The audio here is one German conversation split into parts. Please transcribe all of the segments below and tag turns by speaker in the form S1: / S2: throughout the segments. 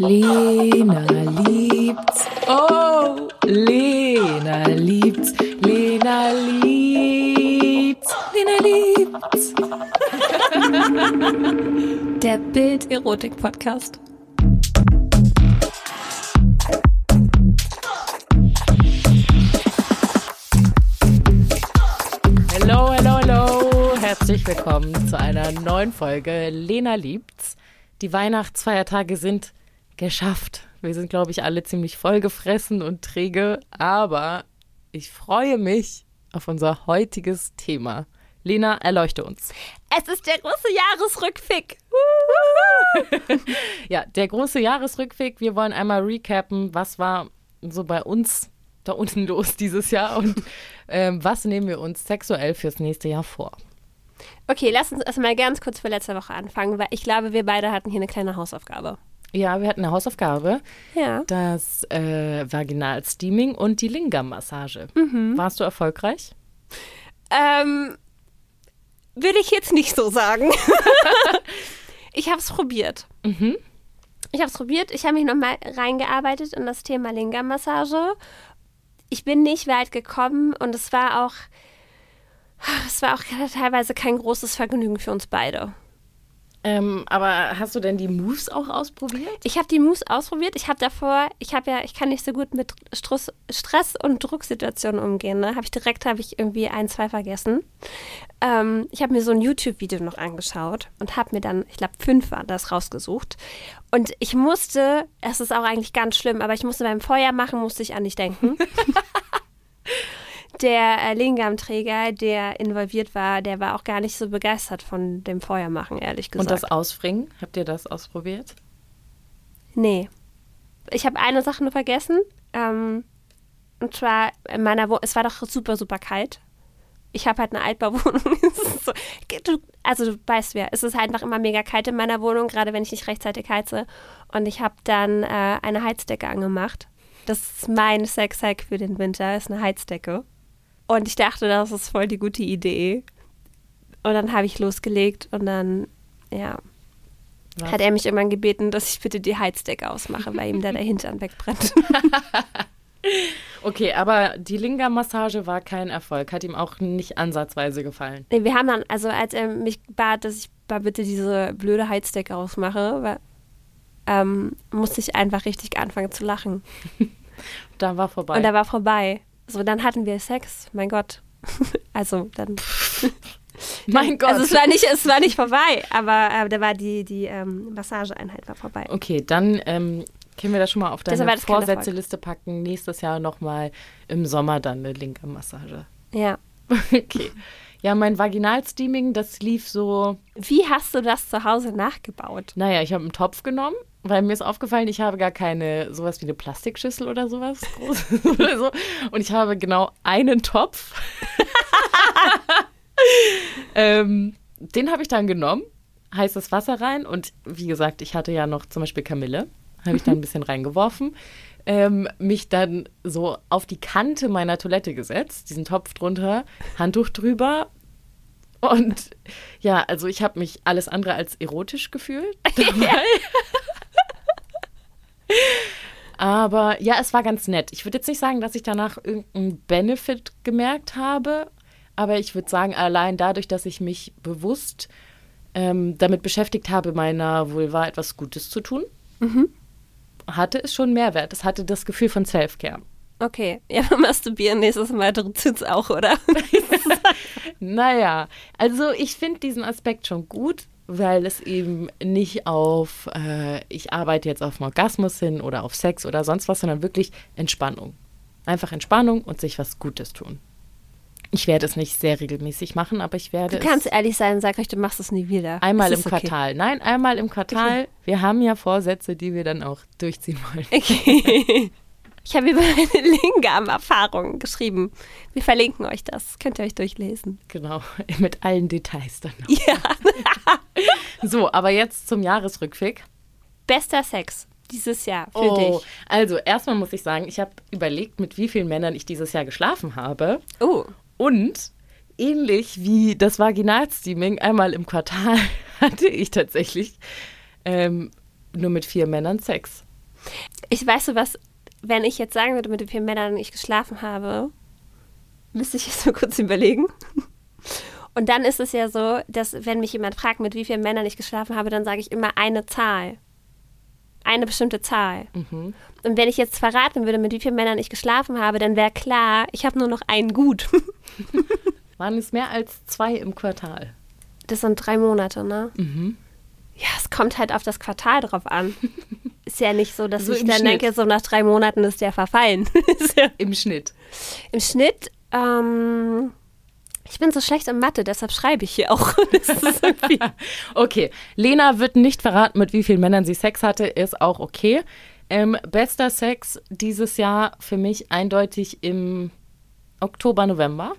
S1: Lena liebt's. Oh, Lena liebt's. Lena liebt's. Lena liebt's.
S2: Der Bild-Erotik-Podcast.
S1: Hallo, hallo, hallo. Herzlich willkommen zu einer neuen Folge Lena liebt's. Die Weihnachtsfeiertage sind geschafft. Wir sind, glaube ich, alle ziemlich vollgefressen und träge, aber ich freue mich auf unser heutiges Thema. Lena, erleuchte uns.
S2: Es ist der große Jahresrückfick.
S1: Ja, der große Jahresrückblick. Wir wollen einmal recappen, was war so bei uns da unten los dieses Jahr und ähm, was nehmen wir uns sexuell fürs nächste Jahr vor.
S2: Okay, lass uns erstmal ganz kurz für letzte Woche anfangen, weil ich glaube, wir beide hatten hier eine kleine Hausaufgabe.
S1: Ja, wir hatten eine Hausaufgabe,
S2: Ja.
S1: das äh, Vaginalsteaming und die Lingam-Massage. Warst du erfolgreich?
S2: Ähm, will ich jetzt nicht so sagen. ich habe es probiert. Ich habe es probiert. Ich habe mich nochmal reingearbeitet in das Thema Lingam-Massage. Ich bin nicht weit gekommen und es war auch, es war auch teilweise kein großes Vergnügen für uns beide.
S1: Ähm, aber hast du denn die Moves auch ausprobiert?
S2: Ich habe die Moves ausprobiert. Ich habe davor, ich habe ja, ich kann nicht so gut mit Stress, Stress und Drucksituationen umgehen. Ne? Habe ich direkt, habe ich irgendwie ein, zwei vergessen. Ähm, ich habe mir so ein YouTube-Video noch angeschaut und habe mir dann, ich glaube, fünf war das rausgesucht. Und ich musste, es ist auch eigentlich ganz schlimm, aber ich musste beim Feuer machen, musste ich an dich denken. Der äh, Lingam-Träger, der involviert war, der war auch gar nicht so begeistert von dem Feuermachen, ehrlich gesagt.
S1: Und das Ausfringen, habt ihr das ausprobiert?
S2: Nee. Ich habe eine Sache nur vergessen. Ähm, und zwar in meiner Wohnung, es war doch super, super kalt. Ich habe halt eine Altbauwohnung. So, also du weißt wer, es ist halt einfach immer mega kalt in meiner Wohnung, gerade wenn ich nicht rechtzeitig heize. Und ich habe dann äh, eine Heizdecke angemacht. Das ist mein Sex-Hack für den Winter, ist eine Heizdecke. Und ich dachte, das ist voll die gute Idee. Und dann habe ich losgelegt und dann, ja,
S1: Was?
S2: hat er mich irgendwann gebeten, dass ich bitte die Heizdecke ausmache, weil ihm da der Hintern wegbrennt.
S1: Okay, aber die Lingam-Massage war kein Erfolg, hat ihm auch nicht ansatzweise gefallen.
S2: Nee, wir haben dann, also als er mich bat, dass ich mal bitte diese blöde Heizdecke ausmache, weil, ähm, musste ich einfach richtig anfangen zu lachen.
S1: Da war vorbei.
S2: Und da war vorbei. So, dann hatten wir Sex, mein Gott. also dann.
S1: mein Gott.
S2: Also es war nicht, es war nicht vorbei, aber äh, da war die, die ähm, Massageeinheit war vorbei.
S1: Okay, dann ähm, können wir das schon mal auf deine. Vorsätzeliste packen. Nächstes Jahr nochmal im Sommer dann eine linke Massage.
S2: Ja.
S1: Okay. Ja, mein Vaginalsteaming, das lief so,
S2: Wie hast du das zu Hause nachgebaut?
S1: naja, ich habe einen Topf genommen, weil mir ist aufgefallen, ich habe gar keine, sowas wie eine Plastikschüssel oder sowas oder so. Und ich habe genau einen Topf. ähm, den habe ich dann genommen, heißes Wasser rein und wie gesagt, ich hatte ja noch zum Beispiel Kamille, habe ich dann ein bisschen reingeworfen, ähm, mich dann so auf die Kante meiner Toilette gesetzt, diesen Topf drunter, Handtuch drüber und ja, also ich habe mich alles andere als erotisch gefühlt. dabei. Aber ja, es war ganz nett. Ich würde jetzt nicht sagen, dass ich danach irgendeinen Benefit gemerkt habe, aber ich würde sagen, allein dadurch, dass ich mich bewusst ähm, damit beschäftigt habe, meiner Vulva etwas Gutes zu tun, hatte es schon Mehrwert. Es hatte das Gefühl von Self-Care.
S2: Okay, ja, masturbieren nächstes Mal tut's auch, oder?
S1: Naja, also ich finde diesen Aspekt schon gut, weil es eben nicht auf, äh, ich arbeite jetzt auf Orgasmus hin oder auf Sex oder sonst was, sondern wirklich Entspannung. Einfach Entspannung und sich was Gutes tun. Ich werde es nicht sehr regelmäßig machen, aber ich werde
S2: Du kannst ehrlich sein und sag euch, du machst es nie wieder.
S1: einmal im
S2: okay.
S1: Quartal. Nein, einmal im Quartal. Wir haben ja Vorsätze, die wir dann auch durchziehen wollen.
S2: Okay. Ich habe über meine Lingam-Erfahrung geschrieben. Wir verlinken euch das. Könnt ihr euch durchlesen.
S1: Genau, mit allen Details dann noch.
S2: Ja.
S1: So, aber jetzt zum Jahresrückblick.
S2: Bester Sex dieses Jahr für
S1: Oh,
S2: dich.
S1: also erstmal muss ich sagen, ich habe überlegt, mit wie vielen Männern ich dieses Jahr geschlafen habe.
S2: Oh.
S1: Und ähnlich wie das Vaginalsteaming einmal im Quartal hatte ich tatsächlich ähm, nur mit vier Männern Sex.
S2: Ich weiß so was, wenn ich jetzt sagen würde, mit wie vielen Männern ich geschlafen habe, müsste ich jetzt mal kurz überlegen. Und dann ist es ja so, dass wenn mich jemand fragt, mit wie vielen Männern ich geschlafen habe, dann sage ich immer eine Zahl. Eine bestimmte Zahl.
S1: Mhm.
S2: Und wenn ich jetzt verraten würde, mit wie vielen Männern ich geschlafen habe, dann wäre klar, ich habe nur noch einen gut.
S1: Waren es mehr als zwei im Quartal?
S2: Das sind drei Monate, ne?
S1: Mhm.
S2: Ja, es kommt halt auf das Quartal drauf an. Ist ja nicht so, dass
S1: So
S2: ich dann
S1: Schnitt.
S2: denke, so nach drei Monaten ist der verfallen.
S1: Im Schnitt.
S2: Im Schnitt, ähm, ich bin so schlecht in Mathe, deshalb schreibe ich hier auch.
S1: Okay, Lena wird nicht verraten, mit wie vielen Männern sie Sex hatte, ist auch okay. Ähm, bester Sex dieses Jahr für mich eindeutig im Oktober, November.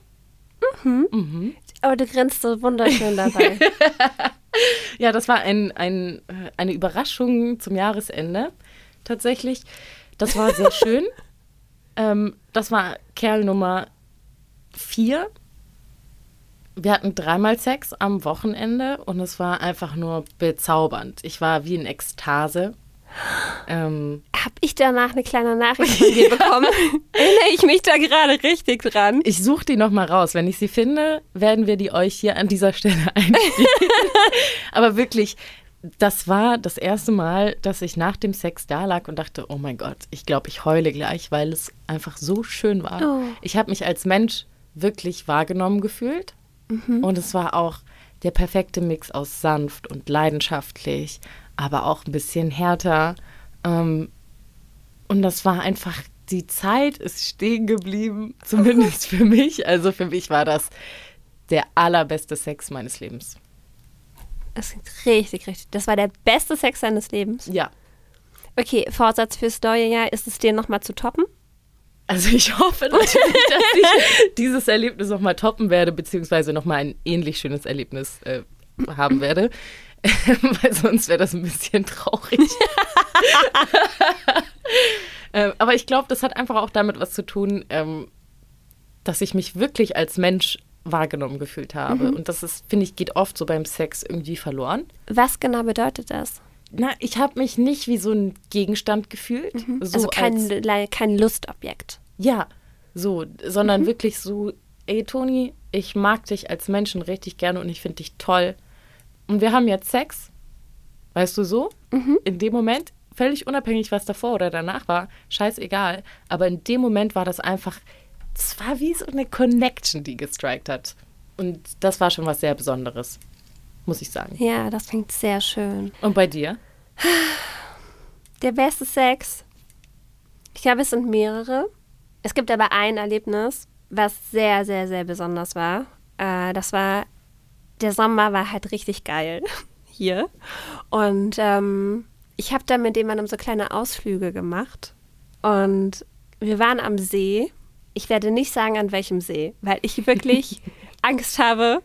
S2: aber du grinst so wunderschön dabei.
S1: Ja, das war ein, ein, äh, eine Überraschung zum Jahresende tatsächlich. Das war sehr schön. ähm, das war Kerl Nummer vier. Wir hatten dreimal Sex am Wochenende und es war einfach nur bezaubernd. Ich war wie in Ekstase. Ähm,
S2: Hab ich danach eine kleine Nachricht von dir bekommen? Erinnere ich mich da gerade richtig dran?
S1: ich suche die nochmal raus. Wenn ich sie finde, werden wir die euch hier an dieser Stelle einspielen. Aber wirklich, das war das erste Mal, dass ich nach dem Sex da lag und dachte, oh mein Gott, ich glaube, ich heule gleich, weil es einfach so schön war.
S2: Oh.
S1: Ich habe mich als Mensch wirklich wahrgenommen gefühlt. Und es war auch der perfekte Mix aus sanft und leidenschaftlich, aber auch ein bisschen härter. Ähm, und das war einfach, die Zeit ist stehen geblieben, zumindest für mich. Also für mich war das der allerbeste Sex meines Lebens.
S2: Das klingt richtig, richtig. Das war der beste Sex deines Lebens.
S1: Ja.
S2: Okay, Vorsatz fürs neue Jahr ist es dir nochmal zu toppen?
S1: Also ich hoffe natürlich, dass ich dieses Erlebnis nochmal toppen werde, beziehungsweise nochmal ein ähnlich schönes Erlebnis äh, haben werde. Weil sonst wäre das ein bisschen traurig. ähm, aber ich glaube, das hat einfach auch damit was zu tun, ähm, dass ich mich wirklich als Mensch wahrgenommen gefühlt habe. Und das ist, finde ich, geht oft so beim Sex irgendwie verloren.
S2: Was genau bedeutet das?
S1: Na, ich habe mich nicht wie so ein Gegenstand gefühlt. So
S2: also
S1: als-
S2: kein, le- kein Lustobjekt.
S1: ja, so, sondern wirklich so, ey Toni, ich mag dich als Menschen richtig gerne und ich finde dich toll. Und wir haben jetzt Sex, weißt du so? In dem Moment, völlig unabhängig, was davor oder danach war, scheißegal. Aber in dem Moment war das einfach, es war wie so eine Connection, die gestrikt hat. Und das war schon was sehr Besonderes, muss ich sagen.
S2: Ja, das klingt sehr schön.
S1: Und bei dir?
S2: Der beste Sex. Ich glaube, es sind mehrere. Es gibt aber ein Erlebnis, was sehr, sehr, sehr besonders war. Äh, das war, der Sommer war halt richtig geil hier. Und ähm, ich habe da mit jemandem so kleine Ausflüge gemacht. Und wir waren am See. Ich werde nicht sagen, an welchem See, weil ich wirklich Angst habe,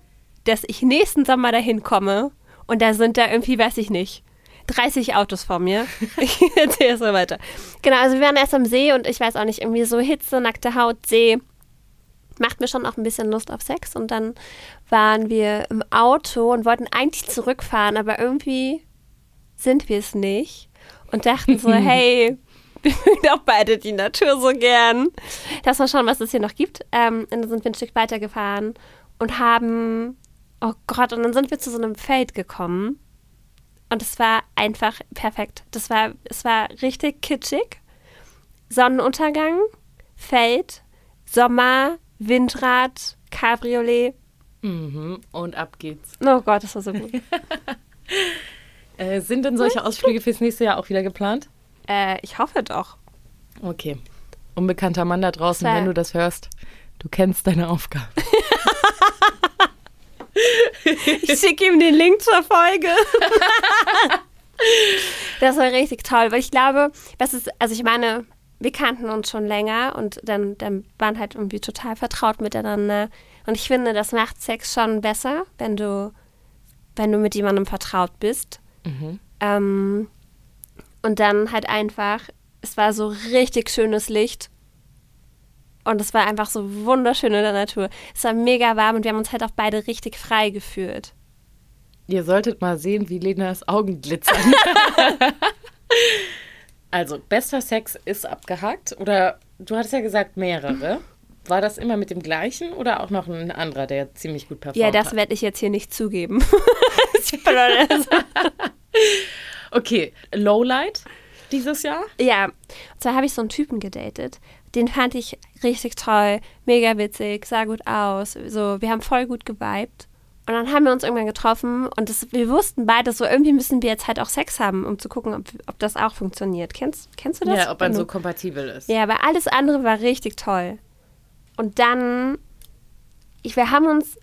S2: dass ich nächsten Sommer dahin komme und da sind da irgendwie, weiß ich nicht, 30 Autos vor mir. Ich erzähle so weiter. Genau, also wir waren erst am See und ich weiß auch nicht, irgendwie so Hitze, nackte Haut, See. Macht mir schon auch ein bisschen Lust auf Sex. Und dann waren wir im Auto und wollten eigentlich zurückfahren, aber irgendwie sind wir es nicht. Und dachten so, hey, wir mögen auch beide die Natur so gern. Lass mal schauen, was es hier noch gibt. Ähm, und dann sind wir ein Stück weitergefahren und haben, oh Gott, und dann sind wir zu so einem Feld gekommen. Und es war einfach perfekt. Das war, es war richtig kitschig. Sonnenuntergang, Feld, Sommer, Windrad, Cabriolet.
S1: Mhm. Und ab geht's.
S2: Oh Gott, das war so gut.
S1: Äh, sind denn solche Ausflüge fürs nächste Jahr auch wieder geplant?
S2: äh, ich hoffe doch.
S1: Okay. Unbekannter Mann da draußen, wenn du das hörst, du kennst deine Aufgabe.
S2: Ich schicke ihm den Link zur Folge. das war richtig toll, weil ich glaube, das ist, also ich meine, wir kannten uns schon länger und dann, dann waren halt irgendwie total vertraut miteinander. Und ich finde, das macht Sex schon besser, wenn du, wenn du mit jemandem vertraut bist. Ähm, und dann halt einfach, es war so richtig schönes Licht. Und es war einfach so wunderschön in der Natur. Es war mega warm und wir haben uns halt auch beide richtig frei gefühlt.
S1: Ihr solltet mal sehen, wie Lenas Augen glitzern. Also, bester Sex ist abgehakt. Oder du hattest ja gesagt mehrere. War das immer mit dem gleichen oder auch noch ein anderer, der ziemlich gut performt
S2: Ja, das werde ich jetzt hier nicht zugeben.
S1: Okay, Lowlight dieses Jahr?
S2: ja, und zwar habe ich so einen Typen gedatet. Den fand ich richtig toll, mega witzig, sah gut aus. So, wir haben voll gut geweibt. Und dann haben wir uns irgendwann getroffen und das, wir wussten beide so, irgendwie müssen wir jetzt halt auch Sex haben, um zu gucken, ob, ob das auch funktioniert. Kennst, kennst du das?
S1: Ja, ob man so kompatibel ist.
S2: Ja, aber alles andere war richtig toll. Und dann, ich, wir haben uns,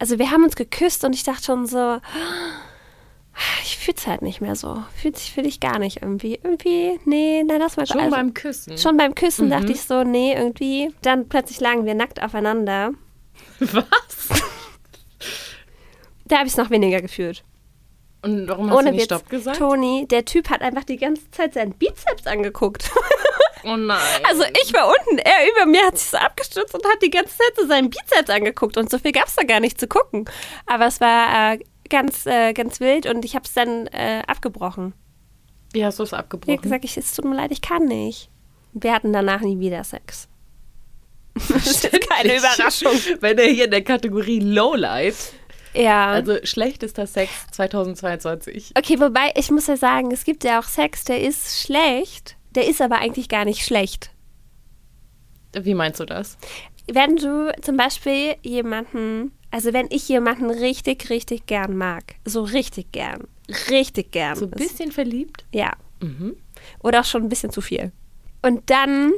S2: also wir haben uns geküsst und ich dachte schon so, ich fühl's halt nicht mehr so. Fühlt sich für dich gar nicht irgendwie. Irgendwie, nee, na lass mal
S1: Schon
S2: also,
S1: beim Küssen.
S2: Schon beim Küssen dachte ich so, nee, irgendwie. Dann plötzlich lagen wir nackt aufeinander.
S1: Was?
S2: Da habe ich es noch weniger gefühlt.
S1: Und warum hast du
S2: Ohne
S1: nicht
S2: Witz,
S1: Stopp gesagt?
S2: Toni, der Typ hat einfach die ganze Zeit seinen Bizeps angeguckt.
S1: Oh nein.
S2: Also ich war unten, er über mir hat sich so abgestützt und hat die ganze Zeit so seinen Bizeps angeguckt und so viel gab es da gar nicht zu gucken. Aber es war äh, ganz, äh, ganz wild und ich habe es dann äh, abgebrochen.
S1: Wie hast du es
S2: Ich habe
S1: abgebrochen?
S2: gesagt, ich, es tut mir leid, ich kann nicht. Wir hatten danach nie wieder Sex. Das ist keine Überraschung.
S1: Wenn er hier in der Kategorie Lowlight,
S2: Ja.
S1: also schlechtester Sex 2022.
S2: okay, wobei ich muss ja sagen, es gibt ja auch Sex, der ist schlecht, der ist aber eigentlich gar nicht schlecht.
S1: Wie meinst du das?
S2: Wenn du zum Beispiel jemanden, also wenn ich jemanden richtig, richtig gern mag, so richtig gern, richtig gern.
S1: So ein bisschen verliebt?
S2: Ja.
S1: Mhm.
S2: Oder auch schon ein bisschen zu viel. Und dann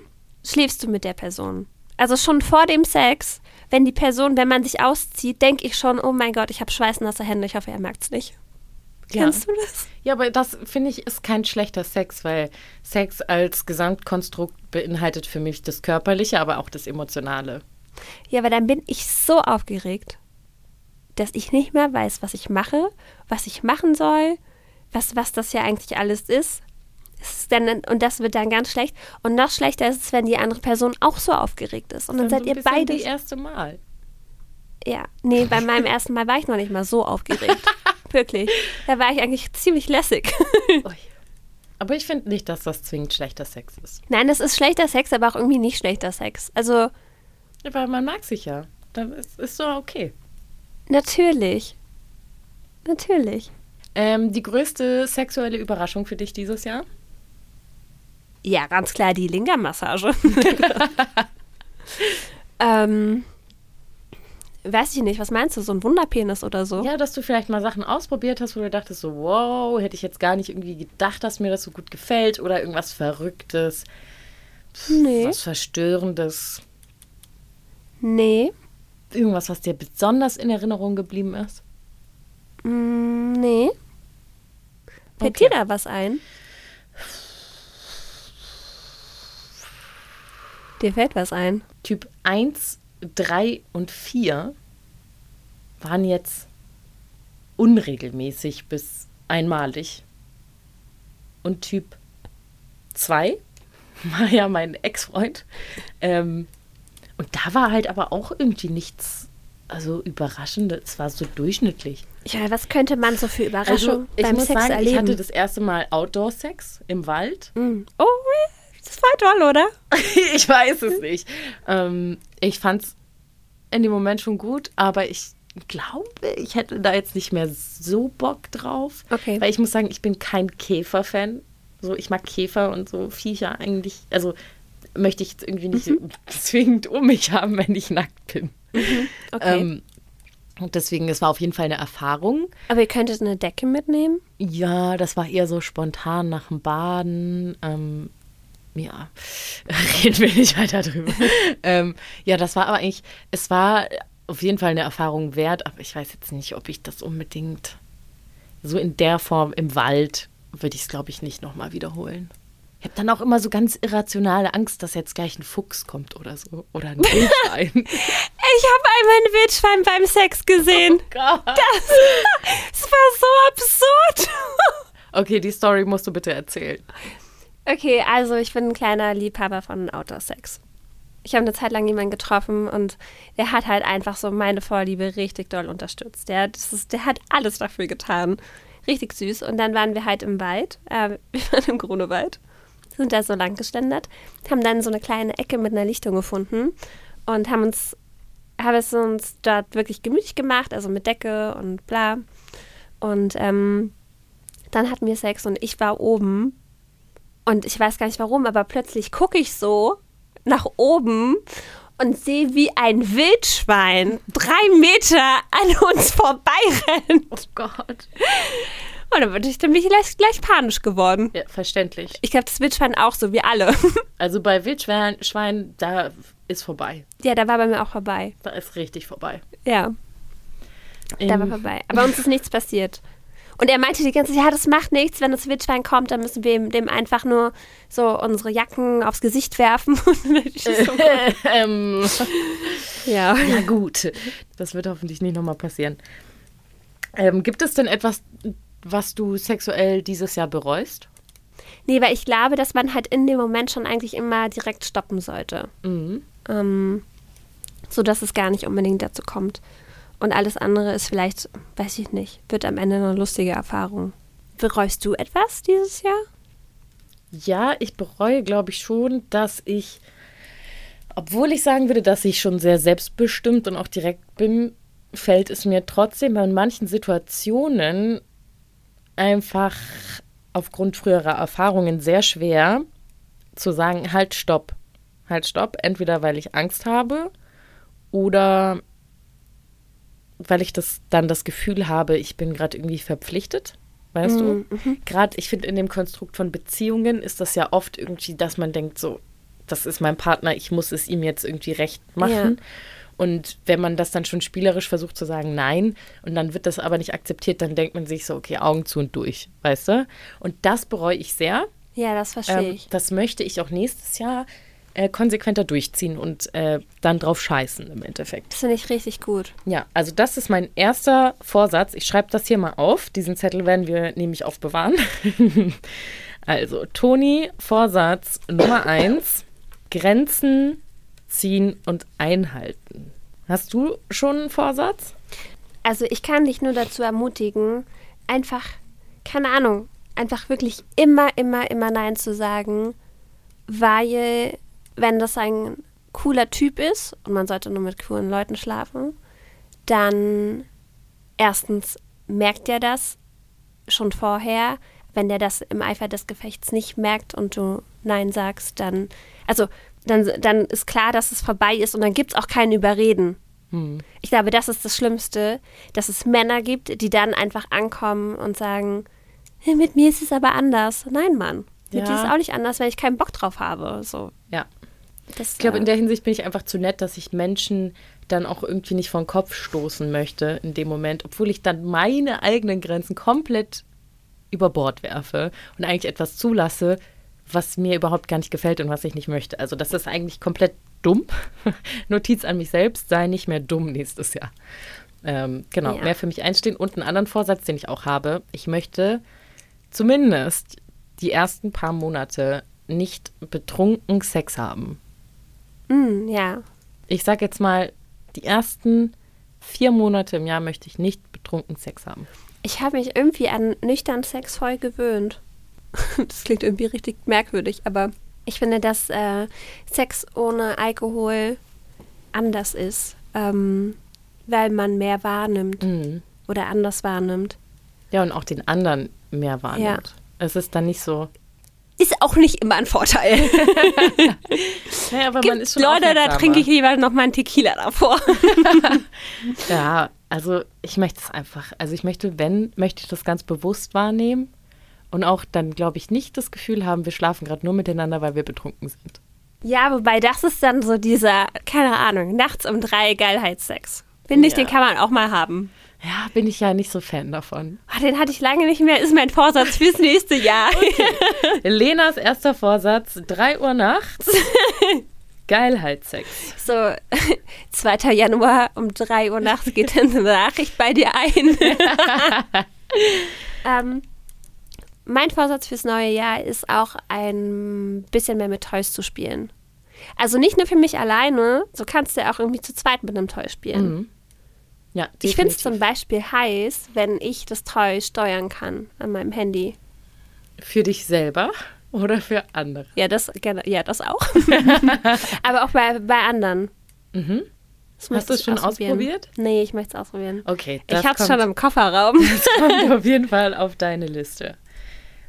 S2: schläfst du mit der Person. Also schon vor dem Sex, wenn die Person, wenn man sich auszieht, denke ich schon, oh mein Gott, ich habe schweißnasse Hände, ich hoffe, er merkt es nicht.
S1: Ja.
S2: Kennst du das?
S1: Ja, aber das finde ich ist kein schlechter Sex, weil Sex als Gesamtkonstrukt beinhaltet für mich das Körperliche, aber auch das Emotionale.
S2: Ja, aber dann bin ich so aufgeregt, dass ich nicht mehr weiß, was ich mache, was ich machen soll, was, was das ja eigentlich alles ist. Es ist dann, und das wird dann ganz schlecht. Und noch schlechter ist es, wenn die andere Person auch so aufgeregt ist. Und dann
S1: so
S2: seid ihr beide.
S1: Das erste Mal.
S2: Ja, nee, bei meinem ersten Mal war ich noch nicht mal so aufgeregt. Wirklich. Da war ich eigentlich ziemlich lässig.
S1: Aber ich finde nicht, dass das zwingend schlechter Sex ist.
S2: Nein, das ist schlechter Sex, aber auch irgendwie nicht schlechter Sex. Also,
S1: Weil man mag sich ja. Dann ist, ist so okay.
S2: Natürlich. Natürlich.
S1: Ähm, die größte sexuelle Überraschung für dich dieses Jahr?
S2: Ja, ganz klar die Linga-Massage. ähm, weiß ich nicht, was meinst du, so ein Wunderpenis oder so?
S1: Ja, dass du vielleicht mal Sachen ausprobiert hast, wo du dachtest so, wow, hätte ich jetzt gar nicht irgendwie gedacht, dass mir das so gut gefällt oder irgendwas Verrücktes,
S2: nee.
S1: was Verstörendes,
S2: Nee.
S1: Irgendwas, was dir besonders in Erinnerung geblieben ist.
S2: Mm, nee. Fällt
S1: Okay.
S2: dir da was ein? Dir fällt was ein.
S1: Typ 1, 3 und 4 waren jetzt unregelmäßig bis einmalig. Und Typ 2 war ja mein Ex-Freund. Ähm, und da war halt aber auch irgendwie nichts, also überraschendes. Es war so durchschnittlich.
S2: Ja, was könnte man so für Überraschung
S1: Also ich
S2: beim
S1: muss
S2: Sex
S1: sagen,
S2: erleben?
S1: ich hatte das erste Mal Outdoor-Sex im Wald.
S2: Mm. Oh, das war toll, oder?
S1: ich weiß es nicht. Ähm, ich fand es in dem Moment schon gut, aber ich glaube, ich hätte da jetzt nicht mehr so Bock drauf.
S2: Okay.
S1: Weil ich muss sagen, ich bin kein Käfer-Fan. So, ich mag Käfer und so Viecher eigentlich. Also möchte ich jetzt irgendwie nicht
S2: Mhm.
S1: zwingend um mich haben, wenn ich nackt bin.
S2: Okay.
S1: Ähm, und deswegen, es war auf jeden Fall eine Erfahrung.
S2: Aber ihr könntet eine Decke mitnehmen?
S1: Ja, das war eher so spontan nach dem Baden. Ähm, ja, reden wir nicht weiter drüber. ähm, ja, das war aber eigentlich, es war auf jeden Fall eine Erfahrung wert, aber ich weiß jetzt nicht, ob ich das unbedingt so in der Form im Wald würde ich es, glaube ich, nicht nochmal wiederholen. Ich habe dann auch immer so ganz irrationale Angst, dass jetzt gleich ein Fuchs kommt oder so. Oder ein Wildschwein.
S2: Ich habe einmal ein Wildschwein beim Sex gesehen.
S1: Gott.
S2: Es war so absurd.
S1: Okay, die Story musst du bitte erzählen.
S2: Okay, also ich bin ein kleiner Liebhaber von Outdoor-Sex. Ich habe eine Zeit lang jemanden getroffen und der hat halt einfach so meine Vorliebe richtig doll unterstützt. Der, das ist, der hat alles dafür getan. Richtig süß. Und dann waren wir halt im Wald. Äh, wir waren im Grunewald. Sind da so lang geständert, haben dann so eine kleine Ecke mit einer Lichtung gefunden und haben uns, haben es uns dort wirklich gemütlich gemacht, also mit Decke und bla. Und ähm, dann hatten wir Sex und ich war oben und ich weiß gar nicht warum, aber plötzlich gucke ich so nach oben und sehe, wie ein Wildschwein drei Meter an uns vorbeirennt.
S1: Oh Gott.
S2: Und dann bin ich, dann bin ich gleich, gleich panisch geworden.
S1: Ja, verständlich.
S2: Ich glaube, das Wildschwein auch so, wie alle.
S1: Also bei Wildschwein, Schwein, da ist vorbei.
S2: ja, da war bei mir auch vorbei.
S1: Da ist richtig vorbei.
S2: Ja, da war
S1: Ähm,
S2: vorbei. Aber uns ist nichts passiert. Und er meinte die ganze Zeit, ja, das macht nichts, wenn das Wildschwein kommt, dann müssen wir dem einfach nur so unsere Jacken aufs Gesicht werfen. So,
S1: ähm,
S2: ja.
S1: ja, gut. Das wird hoffentlich nicht nochmal passieren. Ähm, gibt es denn etwas, was du sexuell dieses Jahr bereust?
S2: Nee, weil ich glaube, dass man halt in dem Moment schon eigentlich immer direkt stoppen sollte.
S1: Mhm.
S2: Ähm, so dass es gar nicht unbedingt dazu kommt. Und alles andere ist vielleicht, weiß ich nicht, wird am Ende eine lustige Erfahrung. Bereust du etwas dieses Jahr?
S1: Ja, ich bereue, glaube ich, schon, dass ich, obwohl ich sagen würde, dass ich schon sehr selbstbestimmt und auch direkt bin, fällt es mir trotzdem in manchen Situationen einfach aufgrund früherer Erfahrungen sehr schwer zu sagen, halt, stopp. Halt, stopp. Entweder weil ich Angst habe oder weil ich das dann das Gefühl habe, ich bin gerade irgendwie verpflichtet. Weißt du? Gerade, ich finde, in dem Konstrukt von Beziehungen ist das ja oft irgendwie, dass man denkt, so, das ist mein Partner, ich muss es ihm jetzt irgendwie recht machen. Und wenn man das dann schon spielerisch versucht zu sagen, nein, und dann wird das aber nicht akzeptiert, dann denkt man sich so, okay, Augen zu und durch, weißt du? Und das bereue ich sehr.
S2: Ja, das verstehe
S1: Ähm,
S2: ich.
S1: das möchte ich auch nächstes Jahr äh, konsequenter durchziehen und äh, dann drauf scheißen im Endeffekt.
S2: Das finde ich richtig gut.
S1: Ja, also das ist mein erster Vorsatz. Ich schreibe das hier mal auf. Diesen Zettel werden wir nämlich aufbewahren. also, Toni, Vorsatz Nummer eins: Grenzen ziehen und einhalten. Hast du schon einen Vorsatz?
S2: Also ich kann dich nur dazu ermutigen, einfach, keine Ahnung, einfach wirklich immer, immer, immer Nein zu sagen, weil wenn das ein cooler Typ ist und man sollte nur mit coolen Leuten schlafen, dann erstens merkt er das schon vorher. Wenn der das im Eifer des Gefechts nicht merkt und du Nein sagst, dann, also dann, dann ist klar, dass es vorbei ist und dann gibt es auch kein Überreden. Ich glaube, das ist das Schlimmste, dass es Männer gibt, die dann einfach ankommen und sagen, "Hey, mit mir ist es aber anders. Nein, Mann. Mit
S1: Ja.
S2: dir ist es auch nicht anders, wenn ich keinen Bock drauf habe. So,
S1: Ja.
S2: das,
S1: Ich glaube,
S2: äh,
S1: in der Hinsicht bin ich einfach zu nett, dass ich Menschen dann auch irgendwie nicht vor den Kopf stoßen möchte in dem Moment, obwohl ich dann meine eigenen Grenzen komplett über Bord werfe und eigentlich etwas zulasse, was mir überhaupt gar nicht gefällt und was ich nicht möchte. Also das ist eigentlich komplett dumm. Notiz an mich selbst, sei nicht mehr dumm nächstes Jahr. Ähm, genau,
S2: Ja.
S1: mehr für mich einstehen. Und einen anderen Vorsatz, den ich auch habe, ich möchte zumindest die ersten paar Monate nicht betrunken Sex haben.
S2: mm, ja.
S1: Ich sag jetzt mal, die ersten vier Monate im Jahr möchte ich nicht betrunken Sex haben.
S2: Ich habe mich irgendwie an nüchtern Sex voll gewöhnt. Das klingt irgendwie richtig merkwürdig, aber ich finde, dass äh, Sex ohne Alkohol anders ist, ähm, weil man mehr wahrnimmt
S1: Mhm.
S2: oder anders wahrnimmt.
S1: Ja, und auch den anderen mehr wahrnimmt. Es ist dann nicht so.
S2: Ist auch nicht immer ein Vorteil.
S1: Naja, aber man ist schon
S2: Leute, da trinke ich lieber noch mal einen Tequila davor.
S1: Ja, also ich möchte es einfach. Also ich möchte, wenn, möchte ich das ganz bewusst wahrnehmen und auch dann, glaube ich, nicht das Gefühl haben, wir schlafen gerade nur miteinander, weil wir betrunken sind.
S2: Ja, wobei das ist dann so dieser, keine Ahnung, nachts um drei Geilheitssex. Finde ich,
S1: Ja.
S2: den kann man auch mal haben.
S1: Ja, bin ich ja nicht so Fan davon.
S2: Ah, den hatte ich lange nicht mehr, ist mein Vorsatz fürs nächste Jahr.
S1: Lenas erster Vorsatz, 3 Uhr nachts. Geilheitssex.
S2: So, 2. Januar um 3 Uhr nachts geht dann eine Nachricht bei dir ein. ähm, mein Vorsatz fürs neue Jahr ist auch ein bisschen mehr mit Toys zu spielen. Also nicht nur für mich alleine, so kannst du ja auch irgendwie zu zweit mit einem Toy spielen.
S1: Mhm. Ja,
S2: Ich finde es zum Beispiel heiß, wenn ich das Toy steuern kann an meinem Handy.
S1: Für dich selber? oder für andere?
S2: Ja, das, ja, das auch. Aber auch bei, bei anderen.
S1: Mhm. Hast du es schon ausprobiert?
S2: Nee, ich möchte es ausprobieren.
S1: Okay,
S2: ich hab's
S1: kommt,
S2: schon im Kofferraum.
S1: das kommt auf jeden Fall auf deine Liste.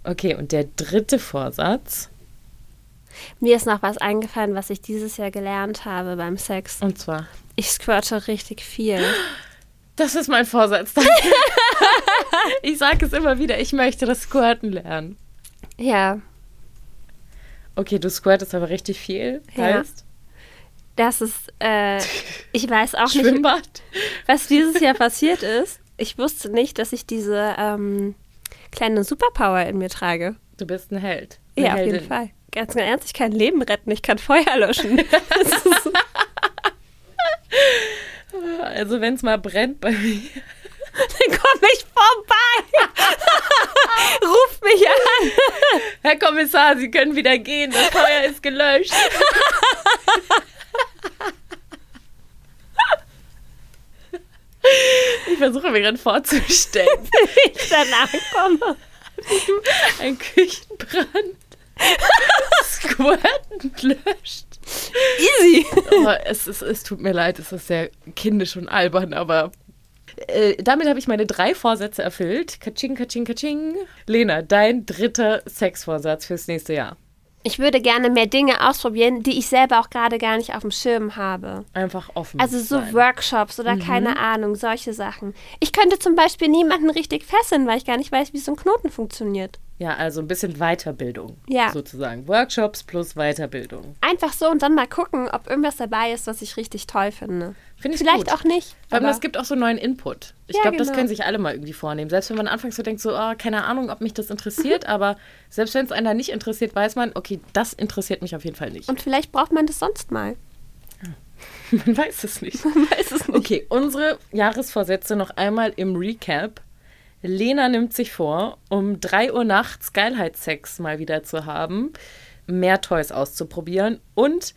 S1: Okay, und der dritte Vorsatz,
S2: Mir ist noch was eingefallen, was ich dieses Jahr gelernt habe beim Sex.
S1: und zwar,
S2: Ich squirte richtig viel.
S1: das ist mein Vorsatz. Ich sage es immer wieder, ich möchte das Squirten lernen.
S2: Ja,
S1: Okay, du squirtest aber richtig viel,
S2: Ja.
S1: heißt
S2: das ist, äh, ich weiß auch nicht, was dieses Jahr passiert ist. Ich wusste nicht, dass ich diese ähm, kleine Superpower in mir trage.
S1: Du bist ein Held. Eine
S2: Ja, auf jeden
S1: Heldin.
S2: Fall. Ganz, ganz ernst, ich kann Leben retten, ich kann Feuer löschen.
S1: Also wenn es mal brennt bei mir.
S2: dann komm ich vorbei. Ruf mich an.
S1: Herr Kommissar, Sie können wieder gehen, das Feuer ist gelöscht. Ich versuche mir gerade vorzustellen,
S2: Wenn ich danach komme.
S1: ein Küchenbrand squirtend löscht.
S2: Easy.
S1: Oh, es, ist, es tut mir leid, es ist sehr kindisch und albern, aber äh, damit habe ich meine drei Vorsätze erfüllt. Kaching, kaching, kaching. Lena, dein dritter Sexvorsatz fürs nächste Jahr.
S2: Ich würde gerne mehr Dinge ausprobieren, die ich selber auch gerade gar nicht auf dem Schirm habe.
S1: Einfach offen.
S2: Also so
S1: sein.
S2: Workshops oder
S1: Mhm.
S2: keine Ahnung, solche Sachen. Ich könnte zum Beispiel niemanden richtig fesseln, weil ich gar nicht weiß, wie so ein Knoten funktioniert.
S1: Ja, also ein bisschen Weiterbildung.
S2: Ja.
S1: Sozusagen. Workshops plus Weiterbildung.
S2: Einfach so und dann mal gucken, ob irgendwas dabei ist, was ich richtig toll finde.
S1: Finde ich
S2: Vielleicht
S1: gut.
S2: auch nicht. Aber-
S1: es gibt auch so neuen Input. Ich
S2: Ja,
S1: glaube, das
S2: genau.
S1: können sich alle mal irgendwie vornehmen. Selbst wenn man anfangs so denkt, so, oh, keine Ahnung, ob mich das interessiert, aber selbst wenn es einer nicht interessiert, weiß man, okay, das interessiert mich auf jeden Fall nicht.
S2: und vielleicht braucht man das sonst mal.
S1: man weiß es nicht.
S2: Weiß es nicht.
S1: Okay, unsere Jahresvorsätze noch einmal im Recap. Lena nimmt sich vor, um 3 Uhr nachts Geilheitssex mal wieder zu haben, mehr Toys auszuprobieren und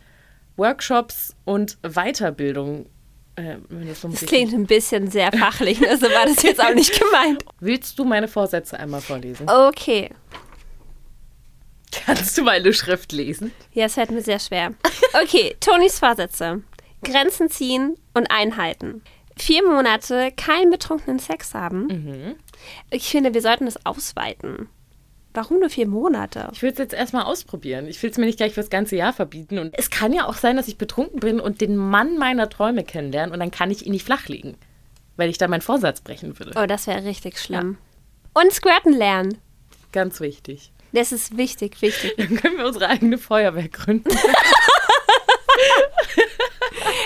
S1: Workshops und Weiterbildung. Äh, das so
S2: Das klingt ein bisschen sehr fachlich, ne? so war das jetzt auch nicht gemeint.
S1: Willst du meine Vorsätze einmal vorlesen?
S2: Okay.
S1: Kannst du meine Schrift lesen?
S2: Ja, es fällt mir sehr schwer. Okay, Tonys Vorsätze. Grenzen ziehen und einhalten. Vier Monate keinen betrunkenen Sex haben.
S1: Mhm.
S2: Ich finde, wir sollten das ausweiten. Warum nur vier Monate?
S1: Ich will es jetzt erstmal ausprobieren. Ich will es mir nicht gleich fürs ganze Jahr verbieten. Und es kann ja auch sein, dass ich betrunken bin und den Mann meiner Träume kennenlerne und dann kann ich ihn nicht flachlegen, weil ich da meinen Vorsatz brechen würde.
S2: Oh, das wäre richtig schlimm. Und Squirten lernen.
S1: Ganz wichtig.
S2: Das ist wichtig, wichtig.
S1: Dann können wir unsere eigene Feuerwehr gründen.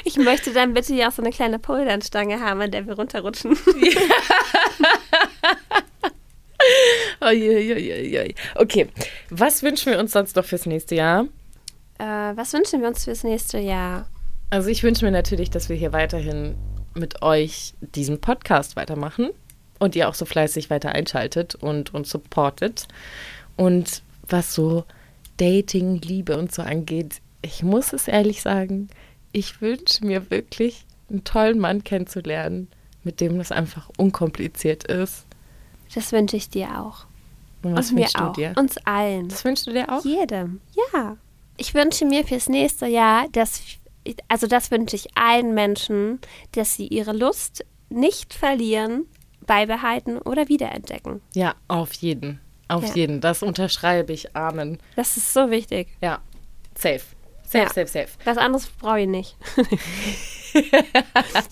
S2: Ich möchte dann bitte ja auch so eine kleine Pulvernstange haben, an der wir runterrutschen.
S1: Uiuiuiui. Okay, was wünschen wir uns sonst noch fürs nächste Jahr?
S2: Äh, was wünschen wir uns fürs nächste Jahr?
S1: Also ich wünsche mir natürlich, dass wir hier weiterhin mit euch diesen Podcast weitermachen und ihr auch so fleißig weiter einschaltet und uns supportet. Und was so Dating, Liebe und so angeht, ich muss es ehrlich sagen, ich wünsche mir wirklich einen tollen Mann kennenzulernen, mit dem das einfach unkompliziert ist.
S2: Das wünsche ich dir auch.
S1: Und was
S2: Und
S1: wünschst du
S2: auch.
S1: dir?
S2: Uns allen.
S1: Das wünschst du dir auch?
S2: Jedem, ja. Ich wünsche mir fürs nächste Jahr, dass, also das wünsche ich allen Menschen, dass sie ihre Lust nicht verlieren, beibehalten oder wiederentdecken.
S1: Ja, auf jeden. Auf
S2: Ja.
S1: jeden. Das unterschreibe ich. Amen.
S2: Das ist so wichtig.
S1: Ja. Safe. Safe,
S2: Ja.
S1: safe, safe.
S2: Was anderes brauche ich nicht. ich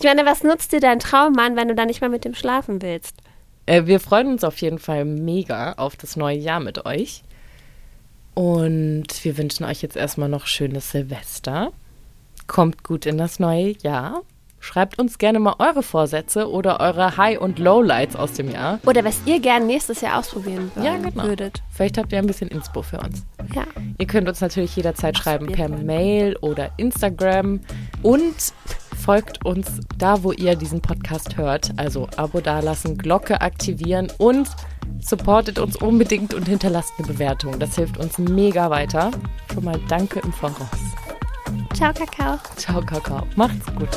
S2: meine, was nutzt dir dein Traummann, wenn du dann nicht mehr mit dem schlafen willst?
S1: Äh, wir freuen uns auf jeden Fall mega auf das neue Jahr mit euch. Und wir wünschen euch jetzt erstmal noch schönes Silvester. Kommt gut in das neue Jahr. Schreibt uns gerne mal eure Vorsätze oder eure High- und Lowlights aus dem Jahr.
S2: Oder was ihr gern nächstes Jahr ausprobieren wollen
S1: Ja, genau.
S2: würdet.
S1: Vielleicht habt ihr ein bisschen Inspo für uns.
S2: Ja.
S1: Ihr könnt uns natürlich jederzeit schreiben per. Mail oder Instagram und folgt uns da, wo ihr diesen Podcast hört. Also Abo dalassen, Glocke aktivieren und supportet uns unbedingt und hinterlasst eine Bewertung. Das hilft uns mega weiter. Schon mal danke im Voraus.
S2: Ciao, Kakao.
S1: Ciao, Kakao. Macht's gut.